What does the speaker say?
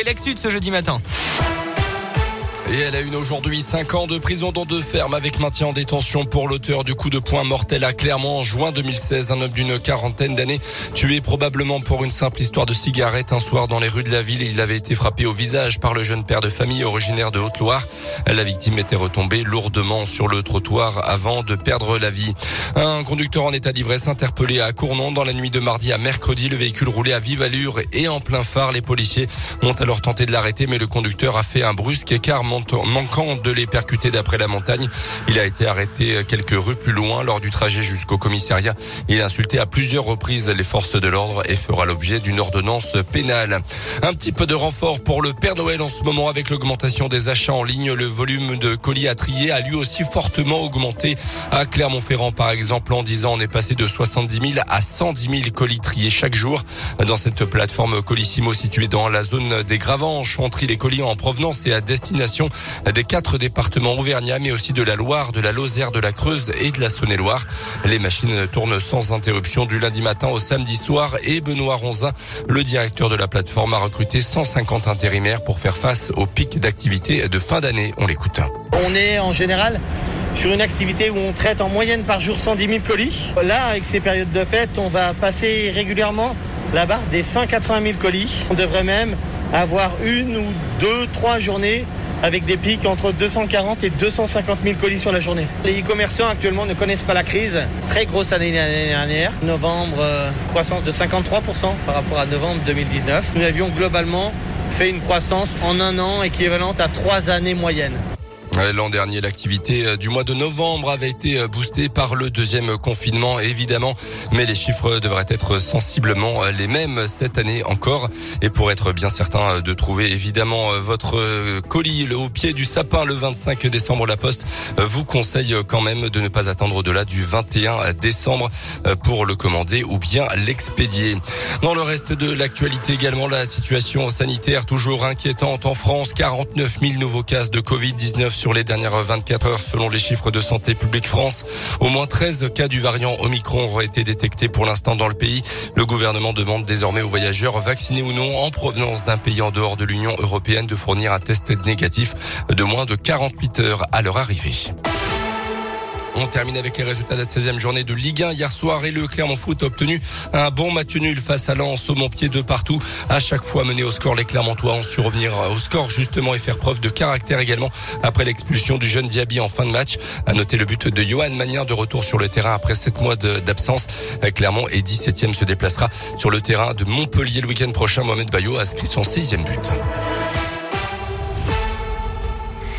et l'actu de ce jeudi matin. Et elle a une aujourd'hui 5 ans de prison dans deux fermes avec maintien en détention pour l'auteur du coup de poing mortel à Clermont en juin 2016. Un homme d'une quarantaine d'années tué probablement pour une simple histoire de cigarette un soir dans les rues de la ville. Il avait été frappé au visage par le jeune père de famille originaire de Haute-Loire. La victime était retombée lourdement sur le trottoir avant de perdre la vie. Un conducteur en état d'ivresse interpellé à Cournon dans la nuit de mardi à mercredi. Le véhicule roulait à vive allure et en plein phare. Les policiers ont alors tenté de l'arrêter mais le conducteur a fait un brusque écart manquant de les percuter d'après la montagne. Il a été arrêté quelques rues plus loin lors du trajet jusqu'au commissariat. Il a insulté à plusieurs reprises les forces de l'ordre et fera l'objet d'une ordonnance pénale. Un petit peu de renfort pour le Père Noël en ce moment avec l'augmentation des achats en ligne. Le volume de colis à trier a lui aussi fortement augmenté à Clermont-Ferrand par exemple. En 10 ans, on est passé de 70 000 à 110 000 colis triés chaque jour dans cette plateforme Colissimo située dans la zone des Gravanches. On trie les colis en provenance et à destination des quatre départements auvergnats, mais aussi de la Loire, de la Lozère, de la Creuse et de la Saône-et-Loire. Les machines tournent sans interruption du lundi matin au samedi soir et Benoît Ronzin, le directeur de la plateforme, a recruté 150 intérimaires pour faire face au pic d'activité de fin d'année. On l'écoute. On est en général sur une activité où on traite en moyenne par jour 110 000 colis. Là, avec ces périodes de fête, on va passer régulièrement la barre des 180 000 colis. On devrait même avoir une ou deux, trois journées avec des pics entre 240 et 250 000 colis sur la journée. Les e-commerçants actuellement ne connaissent pas la crise. Très grosse année l'année dernière. Novembre, euh, croissance de 53% par rapport à novembre 2019. Nous avions globalement fait une croissance en un an équivalente à trois années moyennes. L'an dernier, l'activité euh, du mois de novembre avait été euh, boostée par le deuxième confinement, évidemment, mais les chiffres devraient être sensiblement euh, les mêmes cette année encore. Et pour être bien certain de trouver évidemment votre colis au pied du sapin le 25 décembre, la Poste vous conseille quand même de ne pas attendre au-delà du 21 décembre pour le commander ou bien l'expédier. Dans le reste de l'actualité également, la situation sanitaire toujours inquiétante en France. 49 000 nouveaux cas de Covid-19 sur les dernières 24 heures selon les chiffres de Santé publique France. Au moins 13 cas du variant Omicron auraient été détectés pour l'instant dans le pays. Le gouvernement demande désormais aux voyageurs vaccinés ou non en provenance d'un pays en dehors de l'Union européenne de fournir un test négatif de moins de 48 heures à leur arrivée. On termine avec les résultats de la 16e journée de Ligue 1 hier soir et le Clermont Foot a obtenu un bon match nul face à Lens au pied de partout. À chaque fois mené au score, les Clermontois ont su revenir au score justement et faire preuve de caractère également après l'expulsion du jeune Diaby en fin de match. À noter le but de Johan Magnin de retour sur le terrain après 7 mois d'absence. Clermont est 17e se déplacera sur le terrain de Montpellier le week-end prochain. Mohamed Bayo a inscrit son sixième but.